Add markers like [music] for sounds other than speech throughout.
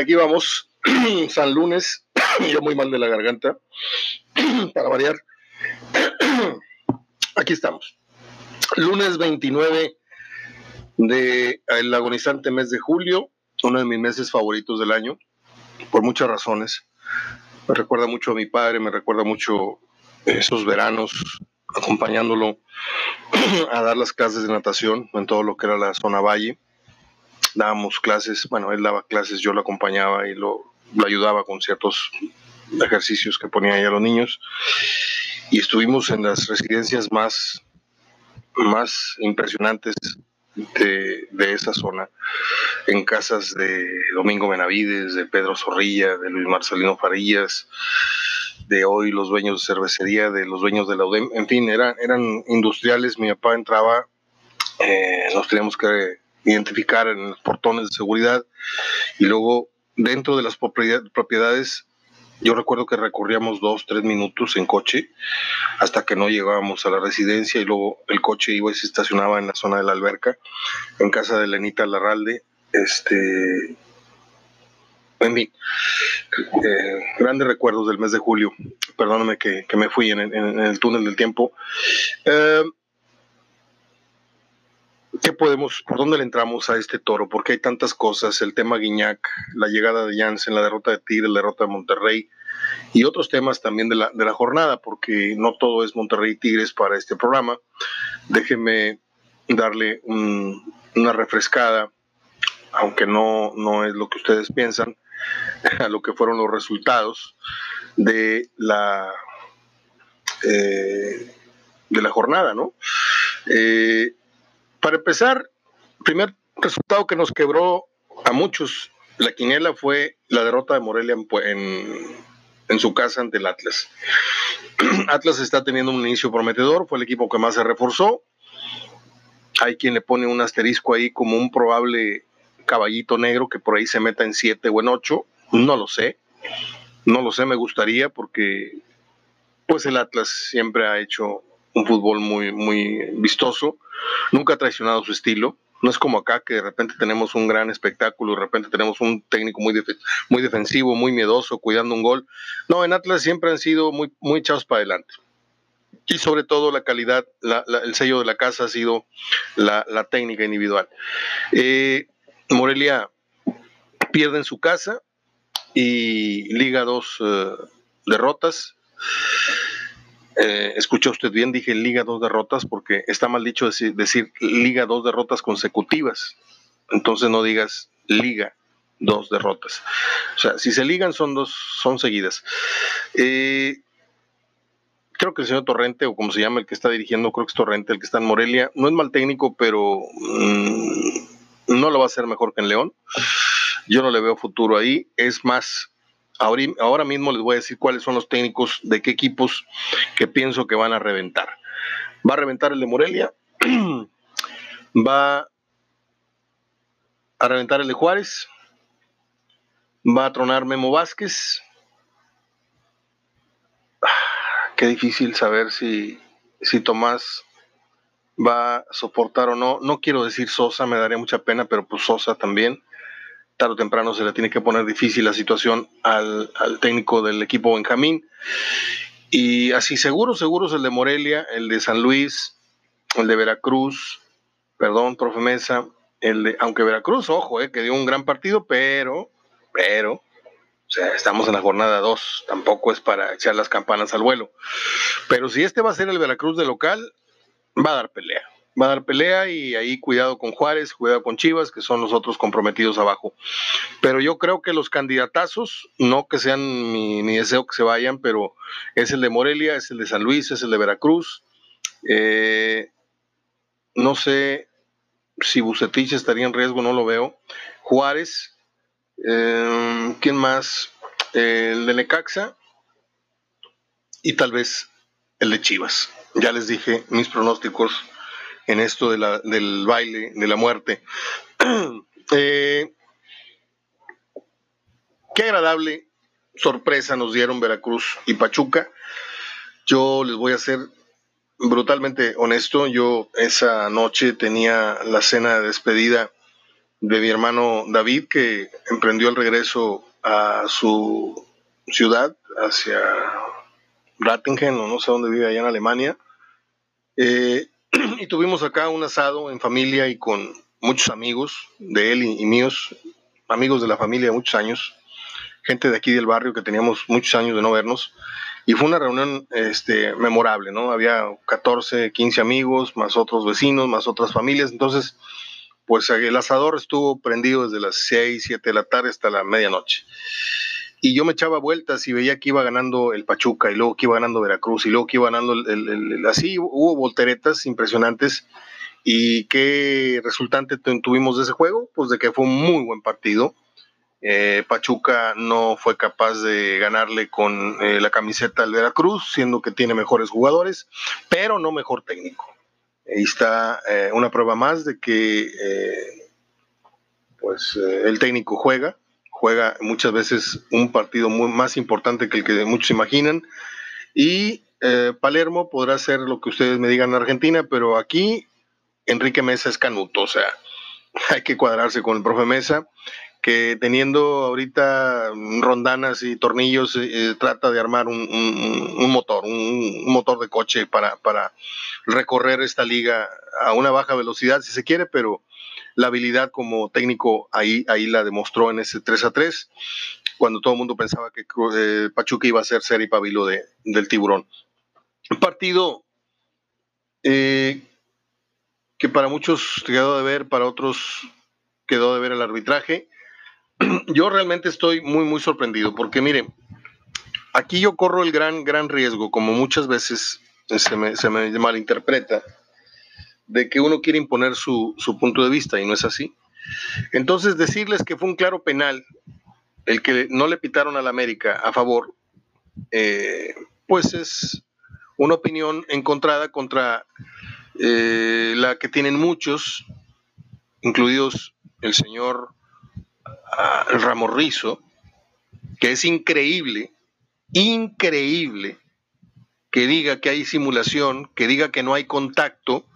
Aquí vamos. [clears throat] San Lunes, [clears throat] yo muy mal de la garganta, [clears throat] para variar. Aquí estamos. Lunes 29 del el agonizante mes de julio, uno de mis meses favoritos del año, por muchas razones. Me recuerda mucho a mi padre, me recuerda mucho esos veranos acompañándolo a dar las clases de natación en todo lo que era la zona valle dábamos clases, bueno, él daba clases, yo lo acompañaba y lo, ayudaba con ciertos ejercicios que ponía ahí a los niños. Y estuvimos en las residencias más, más impresionantes de, de, esa zona, en casas de Domingo Benavides, de Pedro Zorrilla, de Luis Marcelino Farillas, de hoy los dueños de cervecería, de los dueños de la UDEM, en fin, eran, eran industriales, mi papá entraba, eh, nos teníamos que identificar en los portones de seguridad y luego dentro de las propiedades yo recuerdo que recorríamos dos, tres minutos en coche hasta que no llegábamos a la residencia y luego el coche iba y se estacionaba en la zona de la alberca, en casa de Lenita Larralde. Este, en fin, eh, grandes recuerdos del mes de julio. Perdóname que, me fui en, el túnel del tiempo. Eh, ¿Qué podemos, por dónde le entramos a este toro? Porque hay tantas cosas, el tema Guiñac, la llegada de Janssen, la derrota de Tigre, la derrota de Monterrey y otros temas también de la, de la jornada, porque no todo es Monterrey Tigres para este programa. Déjenme darle una refrescada, aunque no, no es lo que ustedes piensan, [laughs] a lo que fueron los resultados de la, eh, de la jornada, ¿no? Eh, para empezar, primer resultado que nos quebró a muchos la quiniela fue la derrota de Morelia en, su casa ante el Atlas. [clears throat] Atlas está teniendo un inicio prometedor, fue el equipo que más se reforzó. Hay quien le pone un asterisco ahí como un probable caballito negro que por ahí se meta en 7 o en 8. No lo sé. No lo sé, me gustaría porque pues el Atlas siempre ha hecho un fútbol muy, muy vistoso, nunca ha traicionado su estilo. No es como acá que de repente tenemos un gran espectáculo, de repente tenemos un técnico muy, muy defensivo, muy miedoso, cuidando un gol. No, en Atlas siempre han sido muy, muy echados para adelante. Y sobre todo la calidad, el sello de la casa ha sido la, técnica individual. Eh, Morelia pierde en su casa y liga dos eh, derrotas. Eh, escuchó usted bien, dije Liga dos derrotas porque está mal dicho decir, decir Liga dos derrotas consecutivas. Entonces no digas Liga dos derrotas. O sea, si se ligan son dos, son seguidas. Eh, creo que el señor Torrente, o como se llama el que está dirigiendo, creo que es Torrente, el que está en Morelia, no es mal técnico, pero mm, no lo va a hacer mejor que en León. Yo no le veo futuro ahí. Es más, Ahora, mismo les voy a decir cuáles son los técnicos de qué equipos que pienso que van a reventar. Va a reventar el de Morelia, [clears throat] va a reventar el de Juárez, va a tronar Memo Vázquez. Ah, qué difícil saber si, si Tomás va a soportar o no. No quiero decir Sosa, me daría mucha pena, pero pues Sosa también tarde o temprano se le tiene que poner difícil la situación al, técnico del equipo Benjamín. Y así seguro, seguro es el de Morelia, el de San Luis, el de Veracruz, perdón, profe Mesa, el de, aunque Veracruz, ojo, eh, que dio un gran partido, pero, pero, o sea, estamos en la jornada 2, tampoco es para echar las campanas al vuelo. Pero si este va a ser el Veracruz de local, va a dar pelea va a dar pelea y ahí cuidado con Juárez, cuidado con Chivas, que son los otros comprometidos abajo. Pero yo creo que los candidatazos, no que sean mi, deseo que se vayan, pero es el de Morelia, es el de San Luis, es el de Veracruz. Eh, no sé si Bucetich estaría en riesgo, no lo veo. Juárez, eh, ¿quién más? el de Necaxa y tal vez el de Chivas. Ya les dije mis pronósticos en esto de la, del baile, de la muerte. [clears throat] Eh, qué agradable sorpresa nos dieron Veracruz y Pachuca. Yo les voy a ser brutalmente honesto. Yo esa noche tenía la cena de despedida de mi hermano David, que emprendió el regreso a su ciudad, hacia Rattingen, o no sé dónde vive allá en Alemania. Eh, [clears throat] y tuvimos acá un asado en familia y con muchos amigos de él y, míos, amigos de la familia de muchos años, gente de aquí del barrio que teníamos muchos años de no vernos. Y fue una reunión este, memorable, ¿no? Había 14, 15 amigos, más otros vecinos, más otras familias. Entonces, pues el asador estuvo prendido desde las 6, 7 de la tarde hasta la medianoche. Y yo me echaba vueltas y veía que iba ganando el Pachuca y luego que iba ganando Veracruz y luego que iba ganando el, así hubo volteretas impresionantes. ¿Y qué resultante tuvimos de ese juego? Pues de que fue un muy buen partido. Eh, Pachuca no fue capaz de ganarle con eh, la camiseta al Veracruz, siendo que tiene mejores jugadores, pero no mejor técnico. Ahí está eh, una prueba más de que pues el técnico juega, juega muchas veces un partido muy, más importante que el que muchos imaginan. Y Palermo podrá ser lo que ustedes me digan en Argentina, pero aquí Enrique Mesa es canuto, o sea, [laughs] hay que cuadrarse con el profe Mesa que teniendo ahorita rondanas y tornillos eh, trata de armar un, motor, un, motor de coche para, para, recorrer esta liga a una baja velocidad si se quiere, pero la habilidad como técnico ahí, ahí la demostró en ese 3 a 3, cuando todo el mundo pensaba que eh, Pachuca iba a ser ser y pabilo de, del tiburón. Un partido eh, que para muchos quedó de ver, para otros quedó de ver el arbitraje [clears throat] yo realmente estoy muy, muy sorprendido porque mire, aquí yo corro el gran, gran riesgo, como muchas veces se me, se me malinterpreta, de que uno quiere imponer su, punto de vista y no es así. Entonces, decirles que fue un claro penal el que no le pitaron al América a favor, eh, pues es una opinión encontrada contra eh, la que tienen muchos, incluidos el señor el Ramorrizo, que es increíble, increíble que diga que hay simulación, que diga que no hay contacto,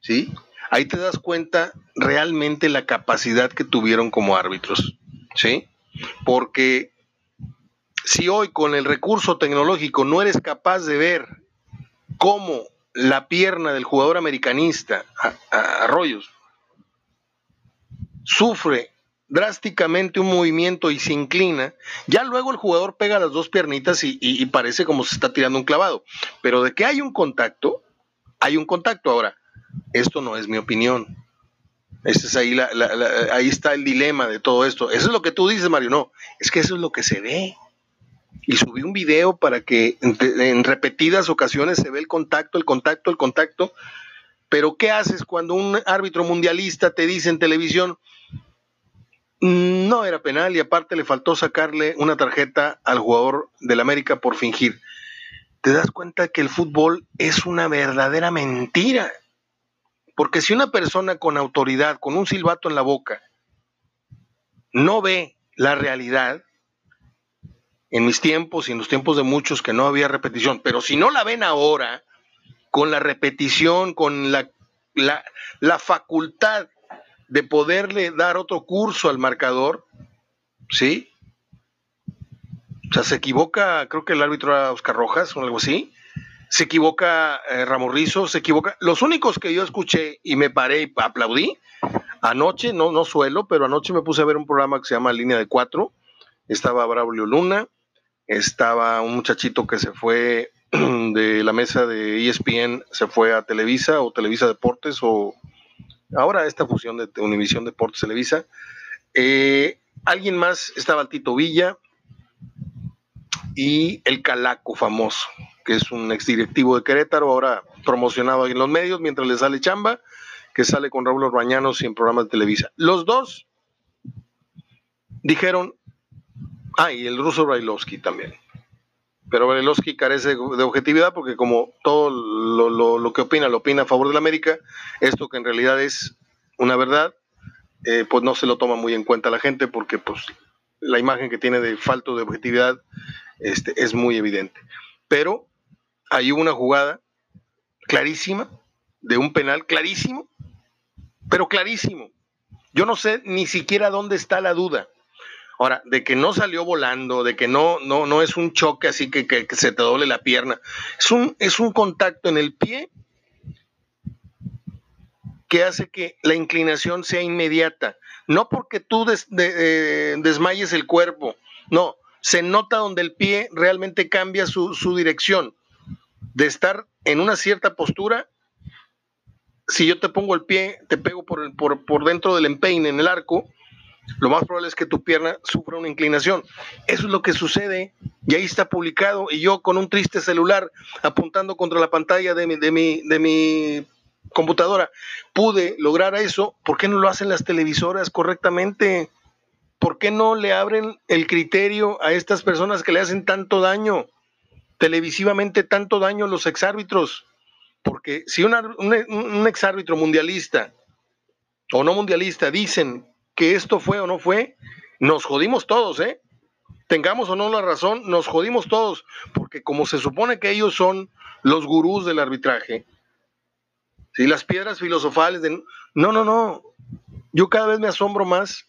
¿sí? Ahí te das cuenta realmente la capacidad que tuvieron como árbitros, ¿sí? Porque si hoy con el recurso tecnológico no eres capaz de ver cómo la pierna del jugador americanista, Arroyos, sufre drásticamente un movimiento y se inclina, ya luego el jugador pega las dos piernitas y, parece como se está tirando un clavado. Pero de que hay un contacto, hay un contacto. Ahora, esto no es mi opinión. es ahí, ahí está el dilema de todo esto. Eso es lo que tú dices, Mario. No, es que eso es lo que se ve. Y subí un video para que en repetidas ocasiones se ve el contacto, el contacto, el contacto. Pero ¿qué haces cuando un árbitro mundialista te dice en televisión, no era penal y aparte le faltó sacarle una tarjeta al jugador del América por fingir. Te das cuenta que el fútbol es una verdadera mentira. Porque si una persona con autoridad, con un silbato en la boca, no ve la realidad, en mis tiempos y en los tiempos de muchos que no había repetición, pero si no la ven ahora, con la repetición, con la, la, la facultad de poderle dar otro curso al marcador, ¿sí? O sea, se equivoca, creo que el árbitro era Oscar Rojas o algo así. Se equivoca eh, Ramorrizo, se equivoca. Los únicos que yo escuché y me paré y aplaudí, anoche, no, no suelo, pero anoche me puse a ver un programa que se llama Línea de Cuatro. Estaba Braulio Luna, estaba un muchachito que se fue [clears throat] de la mesa de ESPN, se fue a Televisa o Televisa Deportes o ahora esta fusión de Univisión Deportes Televisa. Eh, alguien más estaba Tito Villa y el Calaco famoso, que es un exdirectivo de Querétaro, ahora promocionado en los medios mientras le sale chamba, que sale con Raúl Orbañanos y en programas de Televisa. Los dos dijeron, ah, y el ruso Brailovsky también pero Brailovsky carece de objetividad porque como todo lo, que opina, lo opina a favor de la América, esto que en realidad es una verdad, eh, pues no se lo toma muy en cuenta la gente porque pues la imagen que tiene de falto de objetividad este, es muy evidente. Pero hay una jugada clarísima de un penal clarísimo, pero clarísimo, Yo no sé ni siquiera dónde está la duda. Ahora, de que no salió volando, de que no, no, no es un choque así que, se te doble la pierna. Es un, es un contacto en el pie que hace que la inclinación sea inmediata. No porque tú eh, desmayes el cuerpo, no, se nota donde el pie realmente cambia su, su dirección. De estar en una cierta postura si yo te pongo el pie, te pego por, por, por, dentro del empeine en el arco, lo más probable es que tu pierna sufra una inclinación. Eso es lo que sucede y ahí está publicado y yo con un triste celular apuntando contra la pantalla de mi, de mi, de mi computadora pude lograr eso. ¿Por qué no lo hacen las televisoras correctamente? ¿Por qué no le abren el criterio a estas personas que le hacen tanto daño, televisivamente tanto daño a los exárbitros? Porque si un, exárbitro mundialista o no mundialista dicen que esto fue o no fue, nos jodimos todos, ¿eh? Tengamos o no la razón, nos jodimos todos, porque como se supone que ellos son los gurús del arbitraje, si las piedras filosofales de... No, no, no, yo cada vez me asombro más.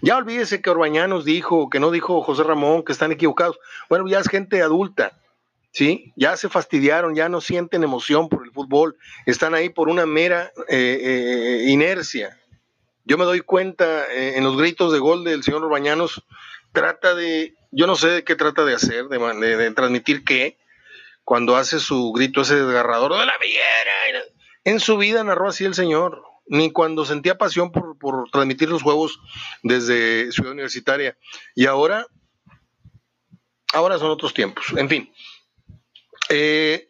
Ya olvídese que Orbañanos dijo, que no dijo José Ramón, que están equivocados. Bueno, ya es gente adulta, ¿sí? Ya se fastidiaron, ya no sienten emoción por el fútbol, están ahí por una mera eh, eh, inercia. Yo me doy cuenta eh, en los gritos de gol del señor Orbañanos, trata de, yo no sé de qué trata de hacer, de, transmitir qué, cuando hace su grito ese desgarrador de la villera. En su vida narró así el señor, ni cuando sentía pasión por, por transmitir los juegos desde Ciudad Universitaria. Y ahora, ahora son otros tiempos. En fin, eh,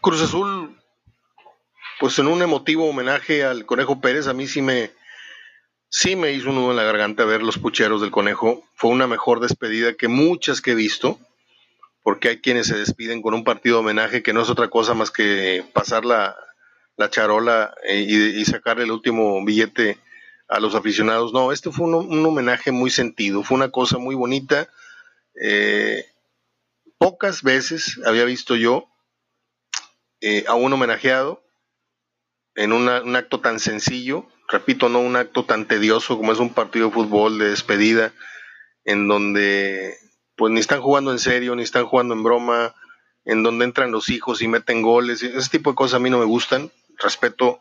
Cruz Azul, pues en un emotivo homenaje al Conejo Pérez, a mí sí me, sí me hizo un nudo en la garganta ver los pucheros del Conejo. Fue una mejor despedida que muchas que he visto, porque hay quienes se despiden con un partido de homenaje que no es otra cosa más que pasar la, charola eh, y, sacar el último billete a los aficionados. No, este fue un, homenaje muy sentido, fue una cosa muy bonita. Eh, Pocas veces había visto yo eh, a un homenajeado en un acto tan sencillo, repito, no un acto tan tedioso como es un partido de fútbol de despedida, en donde pues ni están jugando en serio, ni están jugando en broma, en donde entran los hijos y meten goles, ese tipo de cosas a mí no me gustan, respeto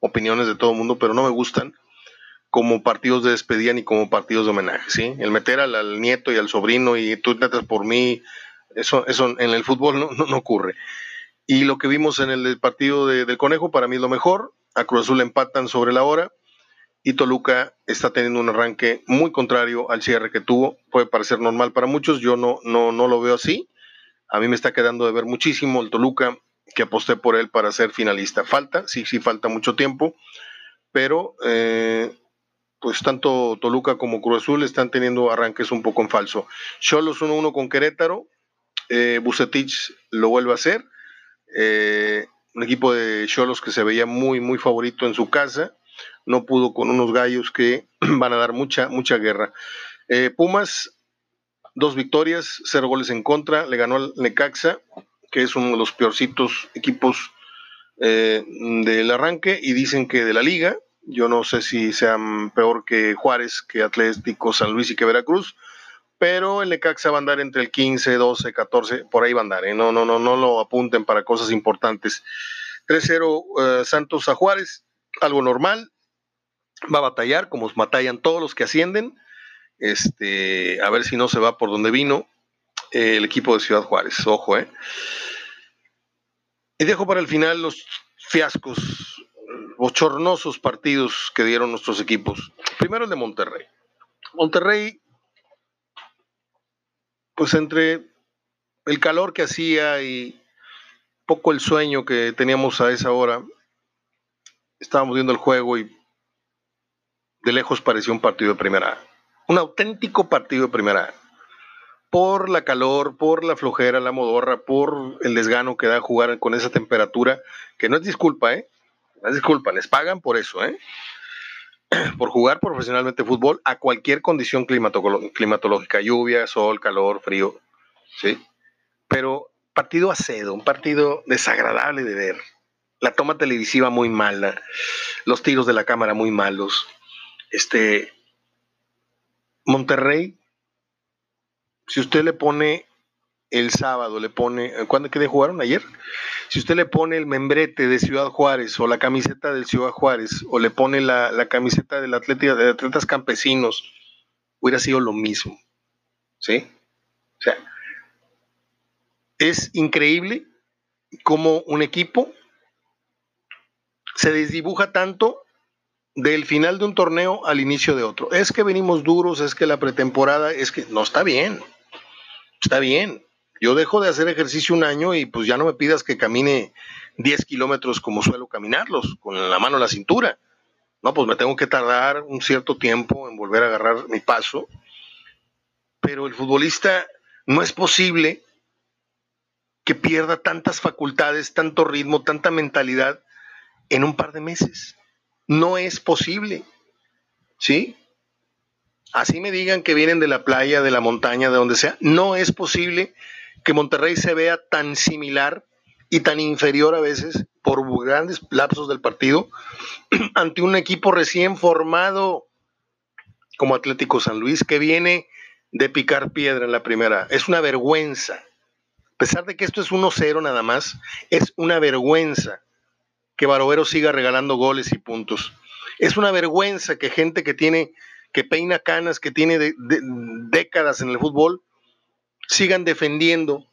opiniones de todo el mundo, pero no me gustan como partidos de despedida ni como partidos de homenaje, ¿sí? El meter al, nieto y al sobrino y tú metes por mí, eso, eso en el fútbol no, no, ocurre. Y lo que vimos en el partido de, del Conejo para mí es lo mejor. A Cruz Azul empatan sobre la hora y Toluca está teniendo un arranque muy contrario al cierre que tuvo. Puede parecer normal para muchos, yo no, no, no lo veo así. A mí me está quedando de ver muchísimo el Toluca que aposté por él para ser finalista. Falta, sí, sí, falta mucho tiempo, pero eh, pues tanto Toluca como Cruz Azul están teniendo arranques un poco en falso. Cholos 1-1 con Querétaro, eh, Bucetich lo vuelve a hacer. Eh, un equipo de Cholos que se veía muy, muy favorito en su casa. No pudo con unos gallos que [clears throat] van a dar mucha, mucha guerra. Eh, Pumas, dos victorias, cero goles en contra. Le ganó al Necaxa, que es uno de los peorcitos equipos eh, del arranque. Y dicen que de la liga. Yo no sé si sean peor que Juárez, que Atlético, San Luis y que Veracruz pero el Necaxa va a andar entre el 15, 12, 14, por ahí va a andar, ¿eh? no, no, no, no lo apunten para cosas importantes. 3-0 eh, Santos a Juárez, algo normal, va a batallar como batallan todos los que ascienden, este, a ver si no se va por donde vino el equipo de Ciudad Juárez, ojo, ¿eh? Y dejo para el final los fiascos, bochornosos partidos que dieron nuestros equipos. Primero el de Monterrey. Monterrey pues entre el calor que hacía y poco el sueño que teníamos a esa hora, estábamos viendo el juego y de lejos parecía un partido de primera. Un auténtico partido de primera A. Por la calor, por la flojera, la modorra, por el desgano que da jugar con esa temperatura, que no es disculpa, ¿eh? No es disculpa, les pagan por eso, ¿eh? [clears throat] por jugar profesionalmente fútbol a cualquier condición climatológica, lluvia, sol, calor, frío, ¿sí? Pero partido acedo, un partido desagradable de ver. La toma televisiva muy mala, los tiros de la cámara muy malos. Este, Monterrey, si usted le pone el sábado, le pone, ¿cuándo que jugaron? Ayer. Si usted le pone el membrete de Ciudad Juárez o la camiseta del Ciudad Juárez o le pone la, camiseta del Atlético, de Atletas Campesinos, hubiera sido lo mismo. ¿Sí? O sea, es increíble cómo un equipo se desdibuja tanto del final de un torneo al inicio de otro. Es que venimos duros, es que la pretemporada, es que no está bien. Está bien. Yo dejo de hacer ejercicio un año y pues ya no me pidas que camine 10 kilómetros como suelo caminarlos, con la mano en la cintura. No, pues me tengo que tardar un cierto tiempo en volver a agarrar mi paso. Pero el futbolista no es posible que pierda tantas facultades, tanto ritmo, tanta mentalidad en un par de meses. No es posible. ¿Sí? Así me digan que vienen de la playa, de la montaña, de donde sea. No es posible que Monterrey se vea tan similar y tan inferior a veces por grandes lapsos del partido [clears throat] ante un equipo recién formado como Atlético San Luis que viene de picar piedra en la primera. Es una vergüenza. A pesar de que esto es 1-0 nada más, es una vergüenza que Barovero siga regalando goles y puntos. Es una vergüenza que gente que tiene, que peina canas, que tiene décadas en el fútbol, sigan defendiendo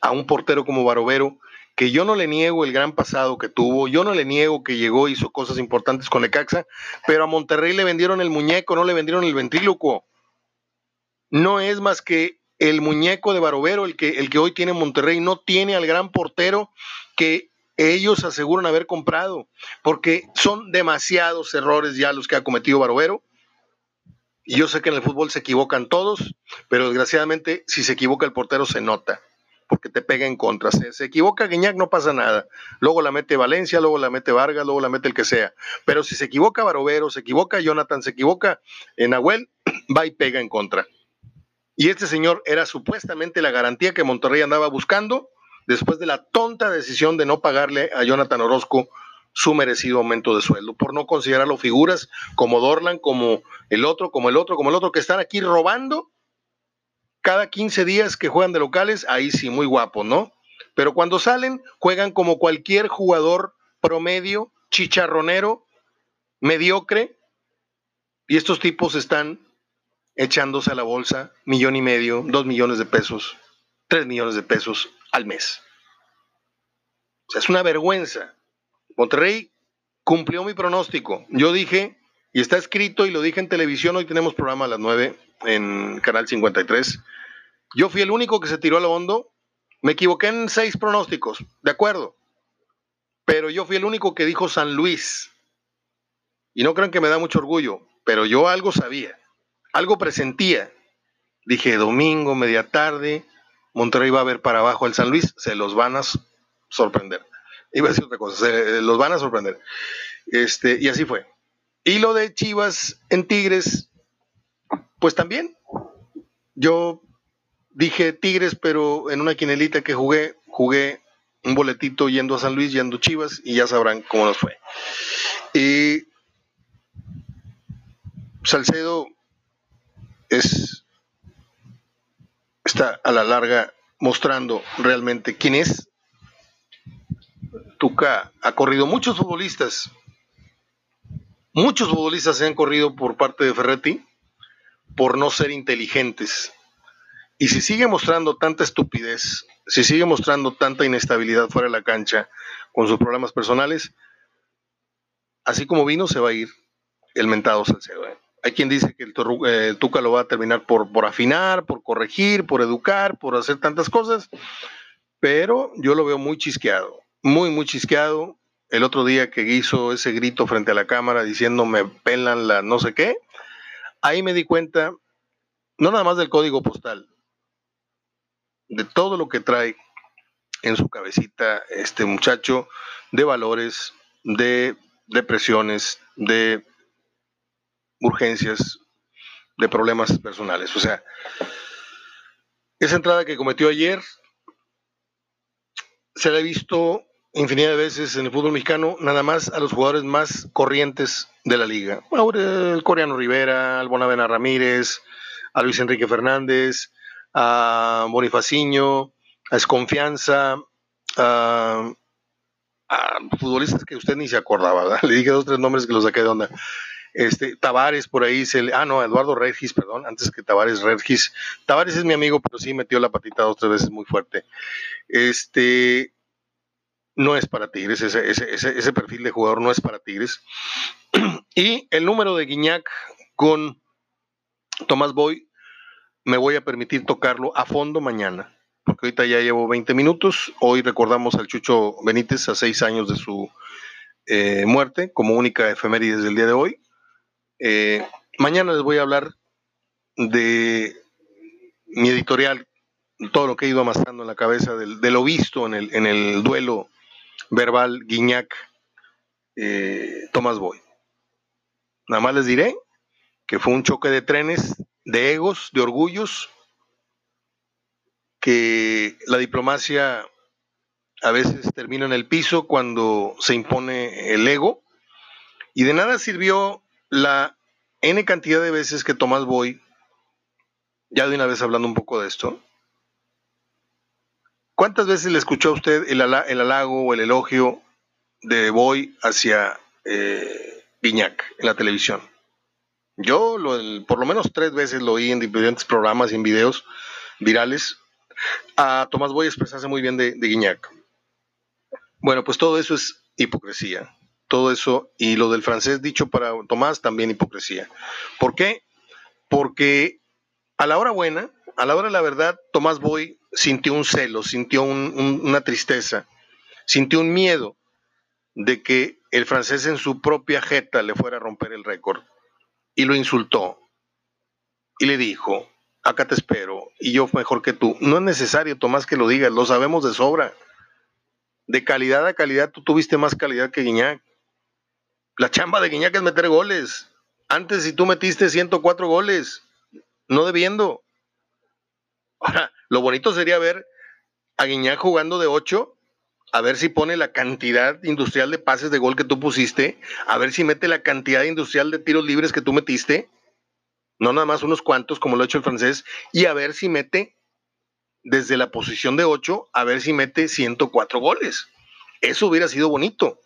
a un portero como Barovero, que yo no le niego el gran pasado que tuvo, yo no le niego que llegó, hizo cosas importantes con Ecaxa, pero a Monterrey le vendieron el muñeco, no le vendieron el ventrílocuo no es más que el muñeco de Barovero, el que, el que hoy tiene Monterrey, no tiene al gran portero que ellos aseguran haber comprado, porque son demasiados errores ya los que ha cometido Barovero. Y yo sé que en el fútbol se equivocan todos, pero desgraciadamente si se equivoca el portero se nota, porque te pega en contra. Se, se equivoca Guiñac, no pasa nada. Luego la mete Valencia, luego la mete Vargas, luego la mete el que sea. Pero si se equivoca Barovero, se equivoca Jonathan, se equivoca en Nahuel, [clears throat] va y pega en contra. Y este señor era supuestamente la garantía que Monterrey andaba buscando después de la tonta decisión de no pagarle a Jonathan Orozco su merecido aumento de sueldo, por no considerarlo figuras como Dorlan, como el otro, como el otro, como el otro, que están aquí robando cada 15 días que juegan de locales, ahí sí, muy guapo, ¿no? Pero cuando salen, juegan como cualquier jugador promedio, chicharronero, mediocre, y estos tipos están echándose a la bolsa millón y medio, dos millones de pesos, tres millones de pesos al mes. O sea, es una vergüenza. Monterrey cumplió mi pronóstico. Yo dije, y está escrito y lo dije en televisión, hoy tenemos programa a las 9 en Canal 53. Yo fui el único que se tiró a lo hondo. Me equivoqué en seis pronósticos, de acuerdo. Pero yo fui el único que dijo San Luis. Y no crean que me da mucho orgullo, pero yo algo sabía algo presentía. Dije, domingo, media tarde, Monterrey va a ver para abajo al San Luis, se los van a sorprender. Iba a decir otra cosa, se los van a sorprender. Este, y así fue. Y lo de Chivas en Tigres, pues también. Yo dije Tigres, pero en una quinelita que jugué, jugué un boletito yendo a San Luis, yendo Chivas, y ya sabrán cómo nos fue. Y Salcedo es, está a la larga mostrando realmente quién es. Tuca ha corrido muchos futbolistas, muchos futbolistas se han corrido por parte de Ferretti por no ser inteligentes. Y si sigue mostrando tanta estupidez, si sigue mostrando tanta inestabilidad fuera de la cancha con sus problemas personales, así como vino, se va a ir el mentado Salcedo. ¿eh? Hay quien dice que eh, el, Tuca lo va a terminar por, por afinar, por corregir, por educar, por hacer tantas cosas, pero yo lo veo muy chisqueado, muy, muy chisqueado. El otro día que hizo ese grito frente a la cámara diciendo me pelan la no sé qué, ahí me di cuenta, no nada más del código postal, de todo lo que trae en su cabecita este muchacho de valores, de depresiones, de urgencias, de problemas personales. O sea, esa entrada que cometió ayer se le ha visto infinidad de veces en el fútbol mexicano, nada más a los jugadores más corrientes de la liga. el coreano Rivera, al Bonavena Ramírez, a Luis Enrique Fernández, a Bonifaciño, a Esconfianza, a, futbolistas que usted ni se acordaba, [laughs] Le dije dos tres nombres que los saqué de onda. Este, Tavares por ahí se le, ah no, Eduardo Regis, perdón, antes que Tavares Regis. Tavares es mi amigo, pero sí metió la patita dos tres veces muy fuerte. Este, no es para Tigres, ese, ese, perfil de jugador no es para Tigres. [clears throat] Y el número de Guiñac con Tomás Boy, me voy a permitir tocarlo a fondo mañana, porque ahorita ya llevo 20 minutos. Hoy recordamos al Chucho Benítez a seis años de su eh, muerte, como única efeméride del día de hoy. Eh, mañana les voy a hablar de mi editorial, todo lo que he ido amasando en la cabeza de lo visto en el, en el duelo verbal Guiñac eh, Tomás Boy. Nada más les diré que fue un choque de trenes, de egos, de orgullos, que la diplomacia a veces termina en el piso cuando se impone el ego, y de nada sirvió la N cantidad de veces que Tomás Boy, ya de una vez hablando un poco de esto, ¿cuántas veces le escuchó a usted el, halago o el elogio de Boy hacia eh, en la televisión? Yo por lo menos tres veces lo oí en diferentes programas y en videos virales a Tomás Boy expresarse muy bien de, de Guiñac. Bueno, pues todo eso es hipocresía todo eso y lo del francés dicho para Tomás también hipocresía. ¿Por qué? Porque a la hora buena, a la hora de la verdad, Tomás Boy sintió un celo, sintió una tristeza, sintió un miedo de que el francés en su propia jeta le fuera a romper el récord y lo insultó y le dijo, acá te espero y yo mejor que tú. No es necesario, Tomás, que lo digas, lo sabemos de sobra. De calidad a calidad, tú tuviste más calidad que Guiñac. La chamba de Guiñac es meter goles. Antes, si tú metiste 104 goles, no debiendo. Ahora, lo bonito sería ver a Guiñac jugando de 8, a ver si pone la cantidad industrial de pases de gol que tú pusiste, a ver si mete la cantidad industrial de tiros libres que tú metiste, no nada más unos cuantos como lo ha hecho el francés, y a ver si mete desde la posición de 8, a ver si mete 104 goles. Eso hubiera sido bonito.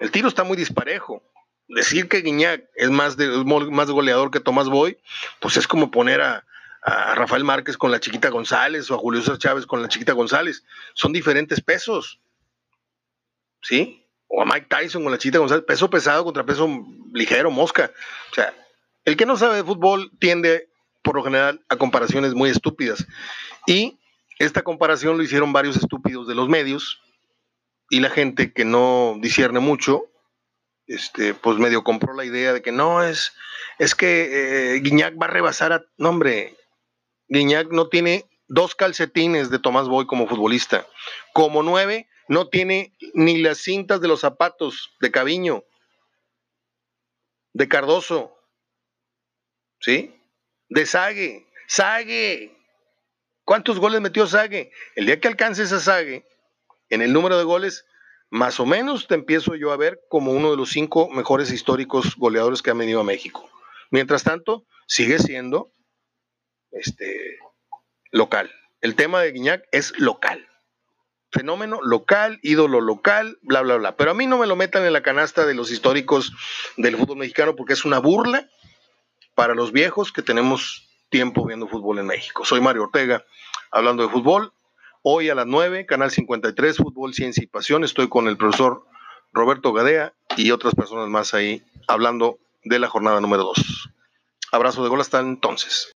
El tiro está muy disparejo. Decir que Guiñac es más, de, más goleador que Tomás Boy, pues es como poner a, Rafael Márquez con la chiquita González o a Julio César Chávez con la chiquita González. Son diferentes pesos. ¿Sí? O a Mike Tyson con la chiquita González. Peso pesado contra peso ligero, mosca. O sea, el que no sabe de fútbol tiende, por lo general, a comparaciones muy estúpidas. Y esta comparación lo hicieron varios estúpidos de los medios, y la gente que no discierne mucho, este, pues medio compró la idea de que no, es, es que eh, Guiñac va a rebasar a... No, hombre, Guiñac no tiene dos calcetines de Tomás Boy como futbolista. Como nueve, no tiene ni las cintas de los zapatos de Caviño, de Cardoso, ¿sí? De Sague, Sague. ¿Cuántos goles metió Sague? El día que alcance esa Sague, en el número de goles, más o menos te empiezo yo a ver como uno de los cinco mejores históricos goleadores que han venido a México. Mientras tanto, sigue siendo este, local. El tema de Guiñac es local. Fenómeno local, ídolo local, bla, bla, bla. Pero a mí no me lo metan en la canasta de los históricos del fútbol mexicano porque es una burla para los viejos que tenemos tiempo viendo fútbol en México. Soy Mario Ortega, hablando de fútbol. Hoy a las 9, Canal 53, Fútbol, Ciencia y Pasión. Estoy con el profesor Roberto Gadea y otras personas más ahí hablando de la jornada número 2. Abrazo de gol hasta entonces.